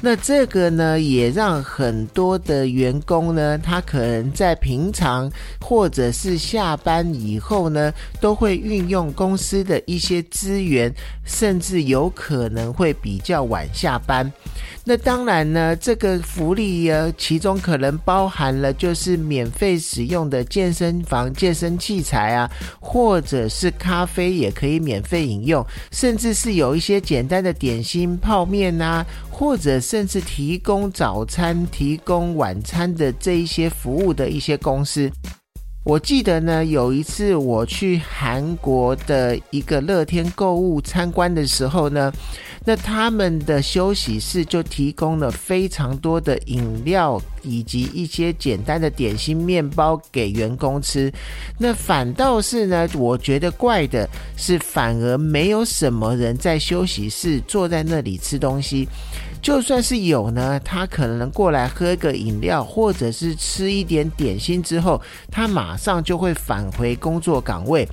那这个呢，也让很多的员工呢，他可能在平常或者是下班以后呢，都会运用公司的一些资源，甚至有可能会比较晚下班。那当然呢，这个福利呀，其中可能包含了就是免费使用的健身房、健身器材啊，或者是咖啡也可以免费饮用，甚至是有一些简单的点心、泡面啊，或者甚至提供早餐、提供晚餐的这一些服务的一些公司。我记得呢，有一次我去韩国的一个乐天购物参观的时候呢。那他们的休息室就提供了非常多的饮料以及一些简单的点心、面包给员工吃。那反倒是呢，我觉得怪的是，反而没有什么人在休息室坐在那里吃东西。就算是有呢，他可能过来喝个饮料，或者是吃一点点心之后，他马上就会返回工作岗位。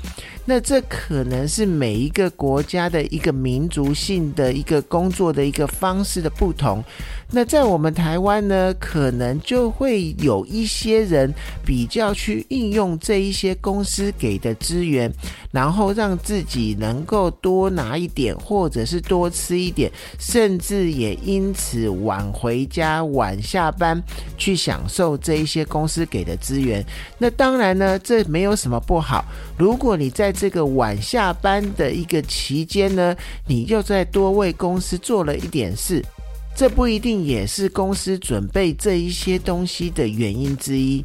那这可能是每一个国家的一个民族性的一个工作的一个方式的不同。那在我们台湾呢，可能就会有一些人比较去应用这一些公司给的资源，然后让自己能够多拿一点，或者是多吃一点，甚至也因此晚回家、晚下班去享受这一些公司给的资源。那当然呢，这没有什么不好。如果你在这个晚下班的一个期间呢，你又再多为公司做了一点事。这不一定也是公司准备这一些东西的原因之一。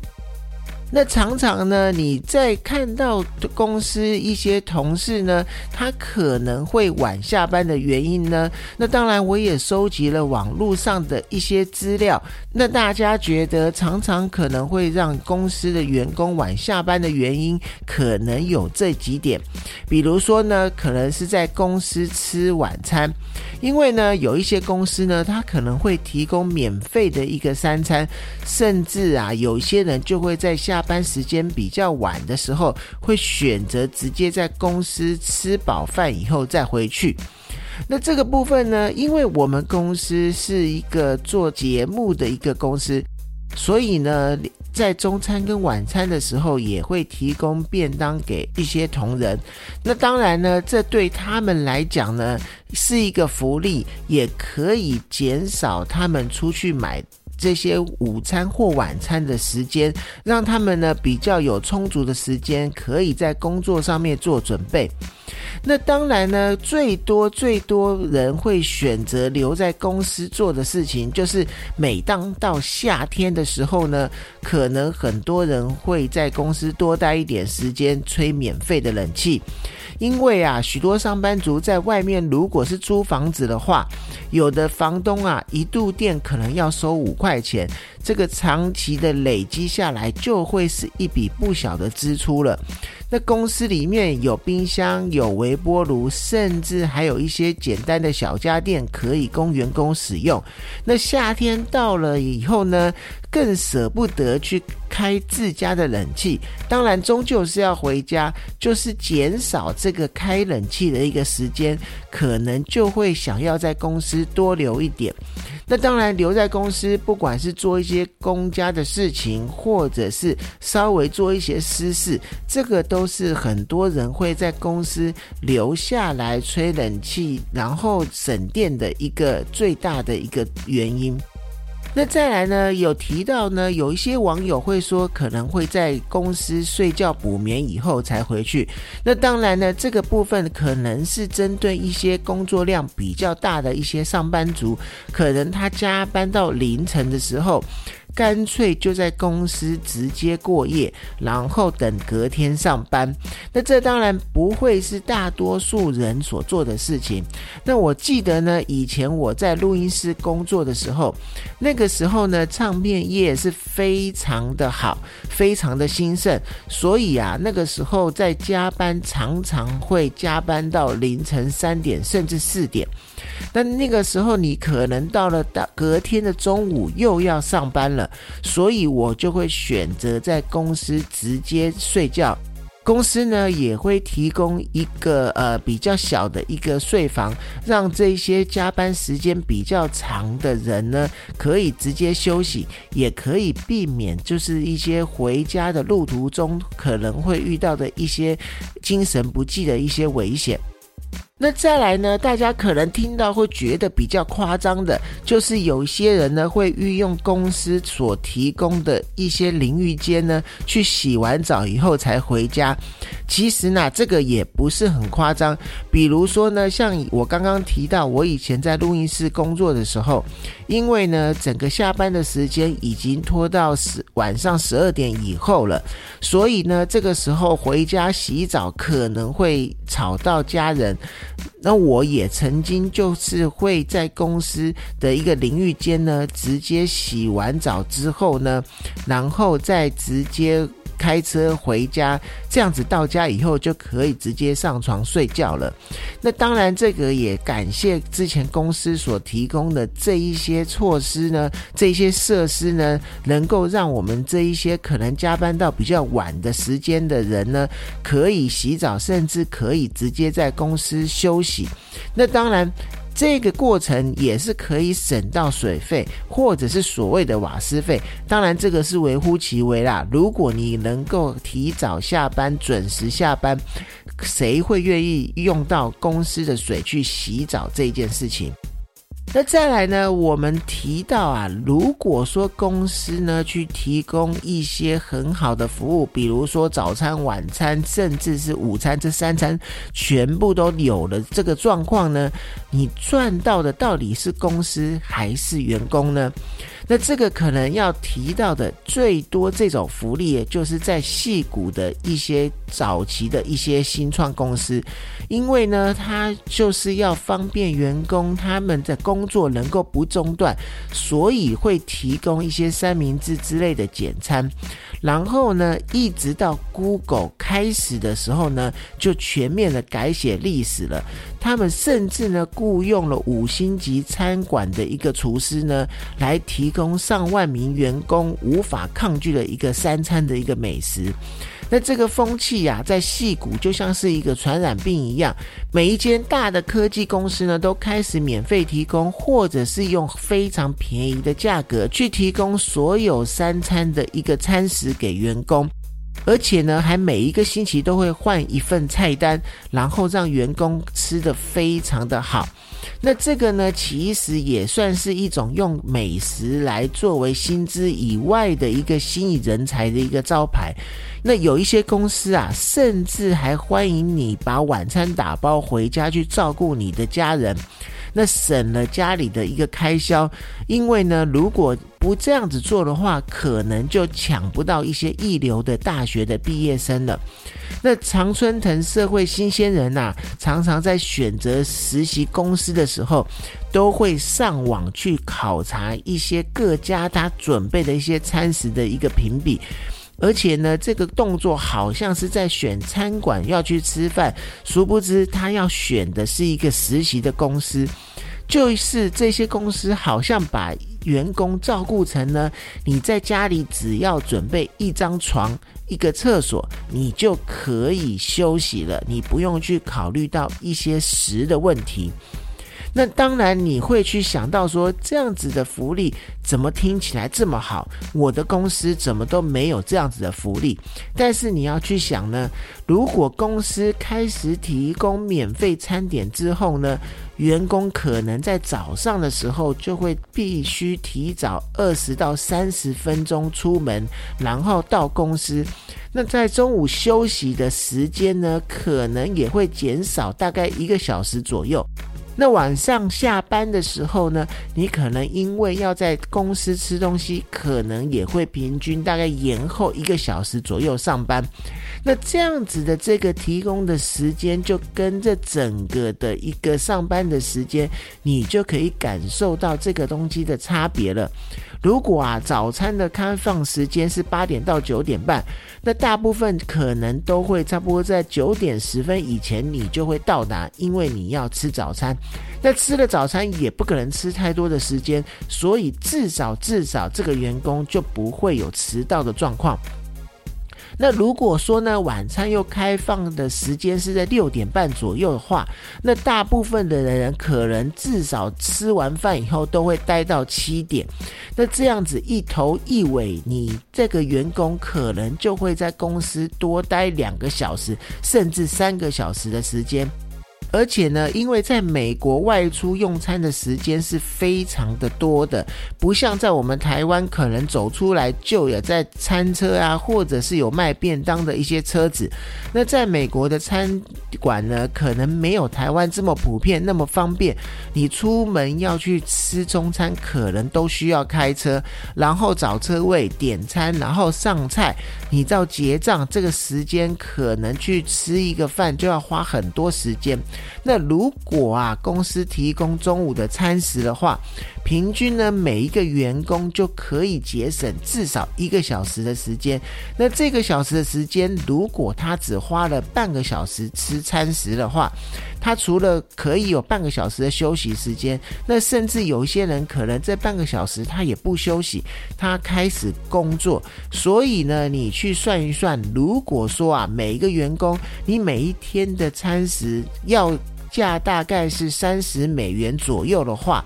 那常常呢，你在看到公司一些同事呢，他可能会晚下班的原因呢，那当然我也收集了网络上的一些资料。那大家觉得常常可能会让公司的员工晚下班的原因，可能有这几点。比如说呢，可能是在公司吃晚餐，因为呢，有一些公司呢，它可能会提供免费的一个三餐，甚至啊，有些人就会在下。下班时间比较晚的时候，会选择直接在公司吃饱饭以后再回去。那这个部分呢，因为我们公司是一个做节目的一个公司，所以呢，在中餐跟晚餐的时候也会提供便当给一些同仁。那当然呢，这对他们来讲呢是一个福利，也可以减少他们出去买。这些午餐或晚餐的时间，让他们呢比较有充足的时间，可以在工作上面做准备。那当然呢，最多最多人会选择留在公司做的事情，就是每当到夏天的时候呢，可能很多人会在公司多待一点时间，吹免费的冷气。因为啊，许多上班族在外面如果是租房子的话，有的房东啊，一度电可能要收五块钱，这个长期的累积下来，就会是一笔不小的支出了。那公司里面有冰箱、有微波炉，甚至还有一些简单的小家电可以供员工使用。那夏天到了以后呢，更舍不得去开自家的冷气。当然，终究是要回家，就是减少这个开冷气的一个时间，可能就会想要在公司多留一点。那当然，留在公司，不管是做一些公家的事情，或者是稍微做一些私事，这个都是很多人会在公司留下来吹冷气，然后省电的一个最大的一个原因。那再来呢？有提到呢，有一些网友会说，可能会在公司睡觉补眠以后才回去。那当然呢，这个部分可能是针对一些工作量比较大的一些上班族，可能他加班到凌晨的时候。干脆就在公司直接过夜，然后等隔天上班。那这当然不会是大多数人所做的事情。那我记得呢，以前我在录音室工作的时候，那个时候呢，唱片业是非常的好，非常的兴盛，所以啊，那个时候在加班常常会加班到凌晨三点甚至四点。但那个时候你可能到了到隔天的中午又要上班了，所以我就会选择在公司直接睡觉。公司呢也会提供一个呃比较小的一个睡房，让这些加班时间比较长的人呢可以直接休息，也可以避免就是一些回家的路途中可能会遇到的一些精神不济的一些危险。那再来呢？大家可能听到会觉得比较夸张的，就是有些人呢会运用公司所提供的一些淋浴间呢，去洗完澡以后才回家。其实呢，这个也不是很夸张。比如说呢，像我刚刚提到，我以前在录音室工作的时候，因为呢整个下班的时间已经拖到十晚上十二点以后了，所以呢这个时候回家洗澡可能会吵到家人。那我也曾经就是会在公司的一个淋浴间呢，直接洗完澡之后呢，然后再直接。开车回家，这样子到家以后就可以直接上床睡觉了。那当然，这个也感谢之前公司所提供的这一些措施呢，这些设施呢，能够让我们这一些可能加班到比较晚的时间的人呢，可以洗澡，甚至可以直接在公司休息。那当然。这个过程也是可以省到水费，或者是所谓的瓦斯费。当然，这个是微乎其微啦。如果你能够提早下班、准时下班，谁会愿意用到公司的水去洗澡这件事情？那再来呢？我们提到啊，如果说公司呢去提供一些很好的服务，比如说早餐、晚餐，甚至是午餐，这三餐全部都有了，这个状况呢，你赚到的到底是公司还是员工呢？那这个可能要提到的最多这种福利，就是在戏股的一些早期的一些新创公司，因为呢，它就是要方便员工他们的工作能够不中断，所以会提供一些三明治之类的简餐。然后呢，一直到 Google 开始的时候呢，就全面的改写历史了。他们甚至呢，雇佣了五星级餐馆的一个厨师呢，来提供上万名员工无法抗拒的一个三餐的一个美食。那这个风气呀，在戏谷就像是一个传染病一样，每一间大的科技公司呢，都开始免费提供，或者是用非常便宜的价格去提供所有三餐的一个餐食给员工。而且呢，还每一个星期都会换一份菜单，然后让员工吃的非常的好。那这个呢，其实也算是一种用美食来作为薪资以外的一个吸引人才的一个招牌。那有一些公司啊，甚至还欢迎你把晚餐打包回家去照顾你的家人。那省了家里的一个开销，因为呢，如果不这样子做的话，可能就抢不到一些一流的大学的毕业生了。那常春藤社会新鲜人呐，常常在选择实习公司的时候，都会上网去考察一些各家他准备的一些餐食的一个评比。而且呢，这个动作好像是在选餐馆要去吃饭，殊不知他要选的是一个实习的公司，就是这些公司好像把员工照顾成呢，你在家里只要准备一张床、一个厕所，你就可以休息了，你不用去考虑到一些食的问题。那当然，你会去想到说，这样子的福利怎么听起来这么好？我的公司怎么都没有这样子的福利？但是你要去想呢，如果公司开始提供免费餐点之后呢，员工可能在早上的时候就会必须提早二十到三十分钟出门，然后到公司。那在中午休息的时间呢，可能也会减少大概一个小时左右。那晚上下班的时候呢，你可能因为要在公司吃东西，可能也会平均大概延后一个小时左右上班。那这样子的这个提供的时间，就跟这整个的一个上班的时间，你就可以感受到这个东西的差别了。如果啊，早餐的开放时间是八点到九点半，那大部分可能都会差不多在九点十分以前你就会到达，因为你要吃早餐。那吃了早餐也不可能吃太多的时间，所以至少至少这个员工就不会有迟到的状况。那如果说呢，晚餐又开放的时间是在六点半左右的话，那大部分的人可能至少吃完饭以后都会待到七点。那这样子一头一尾，你这个员工可能就会在公司多待两个小时，甚至三个小时的时间。而且呢，因为在美国外出用餐的时间是非常的多的，不像在我们台湾，可能走出来就有在餐车啊，或者是有卖便当的一些车子。那在美国的餐馆呢，可能没有台湾这么普遍，那么方便。你出门要去吃中餐，可能都需要开车，然后找车位点餐，然后上菜，你到结账这个时间，可能去吃一个饭就要花很多时间。那如果啊，公司提供中午的餐食的话，平均呢，每一个员工就可以节省至少一个小时的时间。那这个小时的时间，如果他只花了半个小时吃餐食的话，他除了可以有半个小时的休息时间，那甚至有一些人可能这半个小时他也不休息，他开始工作。所以呢，你去算一算，如果说啊，每一个员工你每一天的餐食要。价大概是三十美元左右的话，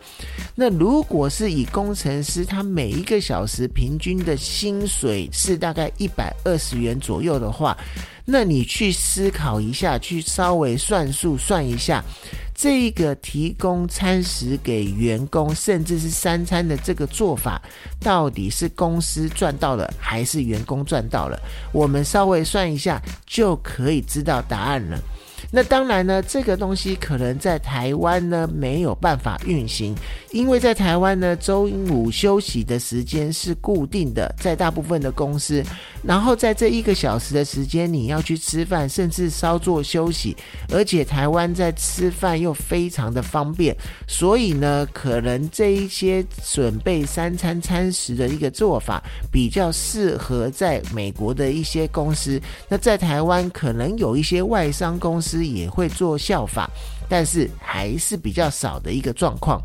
那如果是以工程师他每一个小时平均的薪水是大概一百二十元左右的话，那你去思考一下，去稍微算数算一下，这一个提供餐食给员工，甚至是三餐的这个做法，到底是公司赚到了还是员工赚到了？我们稍微算一下就可以知道答案了。那当然呢，这个东西可能在台湾呢没有办法运行，因为在台湾呢，周五休息的时间是固定的，在大部分的公司，然后在这一个小时的时间，你要去吃饭，甚至稍作休息，而且台湾在吃饭又非常的方便，所以呢，可能这一些准备三餐餐食的一个做法，比较适合在美国的一些公司。那在台湾可能有一些外商公司。也会做效法，但是还是比较少的一个状况。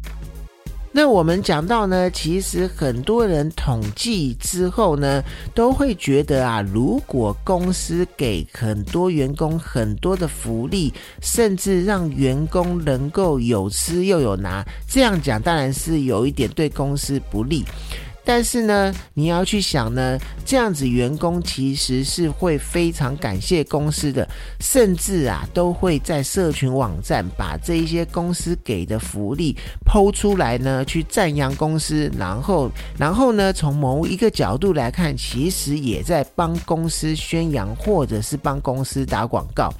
那我们讲到呢，其实很多人统计之后呢，都会觉得啊，如果公司给很多员工很多的福利，甚至让员工能够有吃又有拿，这样讲当然是有一点对公司不利。但是呢，你要去想呢，这样子员工其实是会非常感谢公司的，甚至啊都会在社群网站把这一些公司给的福利抛出来呢，去赞扬公司，然后然后呢，从某一个角度来看，其实也在帮公司宣扬或者是帮公司打广告。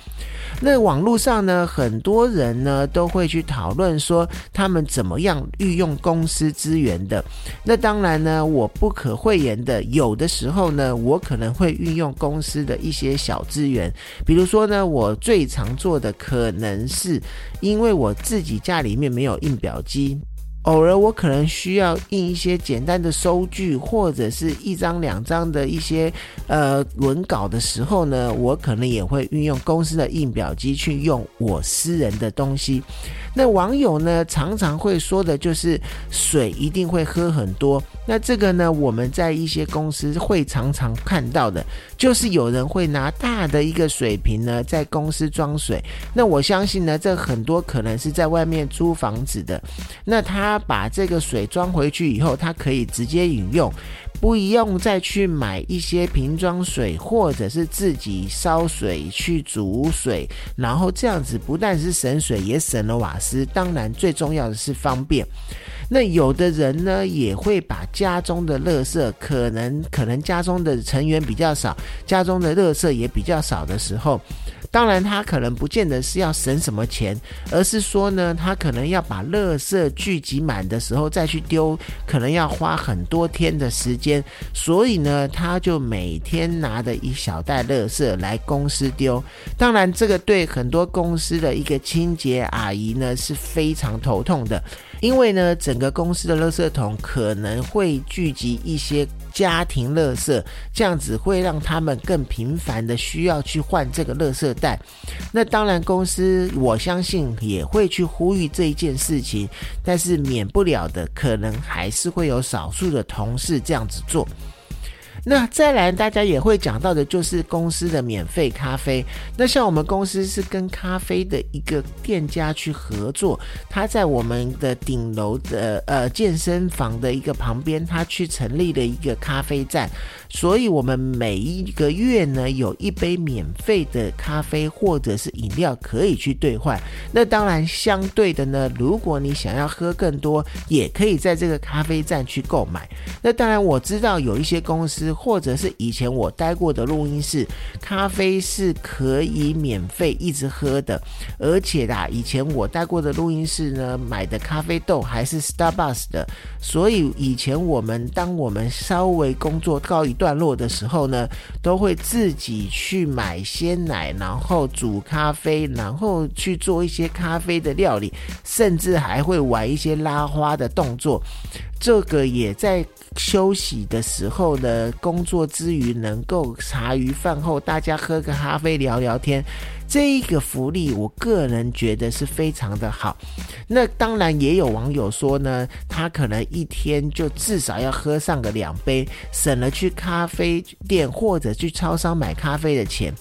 那网络上呢，很多人呢都会去讨论说他们怎么样运用公司资源的。那当然呢，我不可讳言的，有的时候呢，我可能会运用公司的一些小资源。比如说呢，我最常做的可能是因为我自己家里面没有印表机。偶尔我可能需要印一些简单的收据，或者是一张两张的一些呃文稿的时候呢，我可能也会运用公司的印表机去用我私人的东西。那网友呢常常会说的就是水一定会喝很多。那这个呢，我们在一些公司会常常看到的，就是有人会拿大的一个水瓶呢在公司装水。那我相信呢，这很多可能是在外面租房子的，那他。他把这个水装回去以后，它可以直接饮用，不用再去买一些瓶装水，或者是自己烧水去煮水，然后这样子不但是省水，也省了瓦斯。当然，最重要的是方便。那有的人呢，也会把家中的垃圾，可能可能家中的成员比较少，家中的垃圾也比较少的时候。当然，他可能不见得是要省什么钱，而是说呢，他可能要把垃圾聚集满的时候再去丢，可能要花很多天的时间。所以呢，他就每天拿着一小袋垃圾来公司丢。当然，这个对很多公司的一个清洁阿姨呢是非常头痛的，因为呢，整个公司的垃圾桶可能会聚集一些。家庭乐色这样子会让他们更频繁的需要去换这个乐色袋，那当然公司我相信也会去呼吁这一件事情，但是免不了的可能还是会有少数的同事这样子做。那再来，大家也会讲到的，就是公司的免费咖啡。那像我们公司是跟咖啡的一个店家去合作，他在我们的顶楼的呃健身房的一个旁边，他去成立了一个咖啡站。所以，我们每一个月呢，有一杯免费的咖啡或者是饮料可以去兑换。那当然，相对的呢，如果你想要喝更多，也可以在这个咖啡站去购买。那当然，我知道有一些公司或者是以前我待过的录音室，咖啡是可以免费一直喝的。而且啦，以前我待过的录音室呢，买的咖啡豆还是 Starbucks 的。所以以前我们当我们稍微工作告一段落的时候呢，都会自己去买鲜奶，然后煮咖啡，然后去做一些咖啡的料理，甚至还会玩一些拉花的动作。这个也在休息的时候呢，工作之余能够茶余饭后大家喝个咖啡聊聊天。这一个福利，我个人觉得是非常的好。那当然也有网友说呢，他可能一天就至少要喝上个两杯，省了去咖啡店或者去超商买咖啡的钱。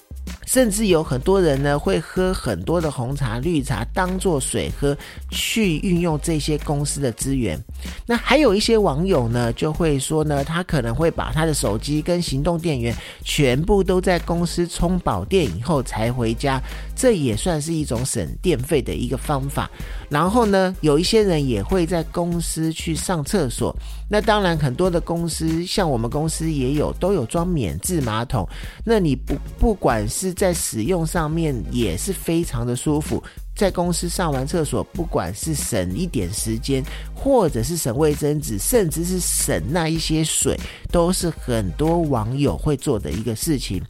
甚至有很多人呢，会喝很多的红茶、绿茶当做水喝，去运用这些公司的资源。那还有一些网友呢，就会说呢，他可能会把他的手机跟行动电源全部都在公司充饱电以后才回家，这也算是一种省电费的一个方法。然后呢，有一些人也会在公司去上厕所。那当然，很多的公司，像我们公司也有，都有装免治马桶。那你不不管是在使用上面，也是非常的舒服。在公司上完厕所，不管是省一点时间，或者是省卫生纸，甚至是省那一些水，都是很多网友会做的一个事情。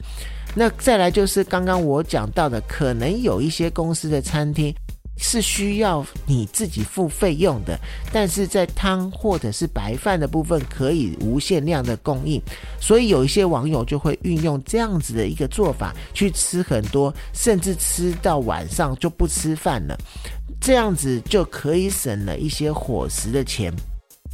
那再来就是刚刚我讲到的，可能有一些公司的餐厅。是需要你自己付费用的，但是在汤或者是白饭的部分可以无限量的供应，所以有一些网友就会运用这样子的一个做法去吃很多，甚至吃到晚上就不吃饭了，这样子就可以省了一些伙食的钱。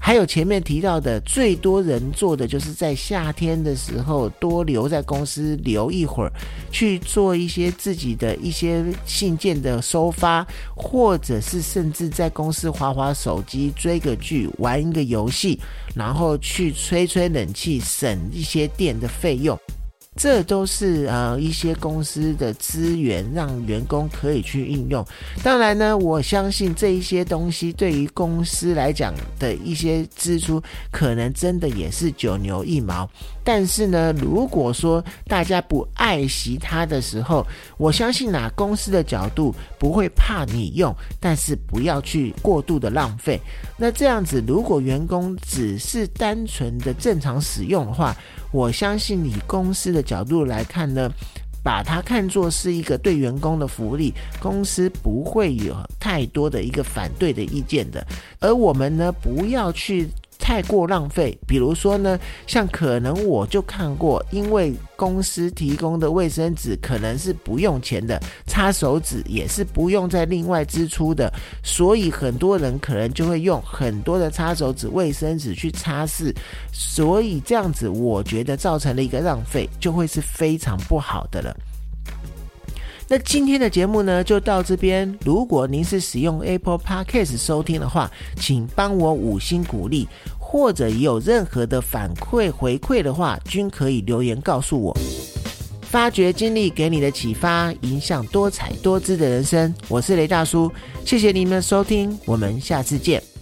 还有前面提到的，最多人做的就是在夏天的时候多留在公司留一会儿，去做一些自己的一些信件的收发，或者是甚至在公司划划手机、追个剧、玩一个游戏，然后去吹吹冷气，省一些电的费用。这都是呃一些公司的资源，让员工可以去运用。当然呢，我相信这一些东西对于公司来讲的一些支出，可能真的也是九牛一毛。但是呢，如果说大家不爱惜它的时候，我相信哪公司的角度不会怕你用，但是不要去过度的浪费。那这样子，如果员工只是单纯的正常使用的话，我相信以公司的角度来看呢，把它看作是一个对员工的福利，公司不会有太多的一个反对的意见的。而我们呢，不要去。太过浪费，比如说呢，像可能我就看过，因为公司提供的卫生纸可能是不用钱的，擦手纸也是不用再另外支出的，所以很多人可能就会用很多的擦手纸、卫生纸去擦拭，所以这样子我觉得造成了一个浪费，就会是非常不好的了。那今天的节目呢，就到这边。如果您是使用 Apple Podcast 收听的话，请帮我五星鼓励，或者有任何的反馈回馈的话，均可以留言告诉我。发掘经历给你的启发，影响多彩多姿的人生。我是雷大叔，谢谢您的收听，我们下次见。